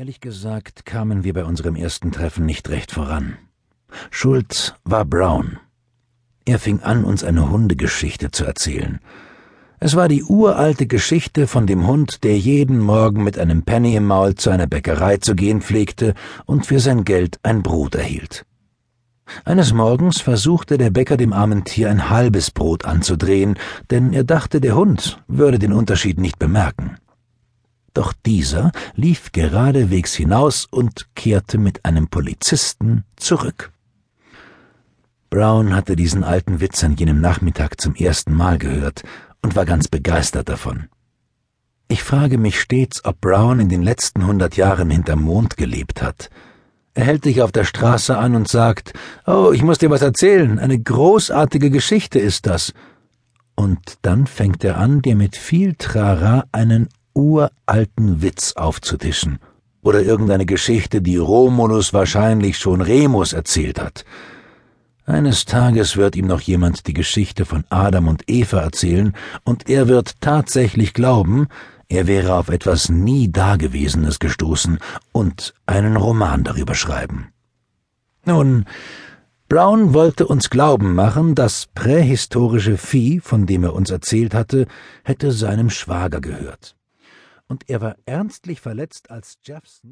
Ehrlich gesagt kamen wir bei unserem ersten Treffen nicht recht voran. Schuld war Brown. Er fing an, uns eine Hundegeschichte zu erzählen. Es war die uralte Geschichte von dem Hund, der jeden Morgen mit einem Penny im Maul zu einer Bäckerei zu gehen pflegte und für sein Geld ein Brot erhielt. Eines Morgens versuchte der Bäcker dem armen Tier ein halbes Brot anzudrehen, denn er dachte, der Hund würde den Unterschied nicht bemerken. Doch dieser lief geradewegs hinaus und kehrte mit einem Polizisten zurück. Brown hatte diesen alten Witz an jenem Nachmittag zum ersten Mal gehört und war ganz begeistert davon. Ich frage mich stets, ob Brown in den letzten hundert Jahren hinterm Mond gelebt hat. Er hält dich auf der Straße an und sagt, Oh, ich muss dir was erzählen, eine großartige Geschichte ist das. Und dann fängt er an, dir mit viel Trara einen uralten Witz aufzutischen. Oder irgendeine Geschichte, die Romulus wahrscheinlich schon Remus erzählt hat. Eines Tages wird ihm noch jemand die Geschichte von Adam und Eva erzählen, und er wird tatsächlich glauben, er wäre auf etwas nie Dagewesenes gestoßen und einen Roman darüber schreiben. Nun, Brown wollte uns glauben machen, das prähistorische Vieh, von dem er uns erzählt hatte, hätte seinem Schwager gehört. Und er war ernstlich verletzt, als Jeffson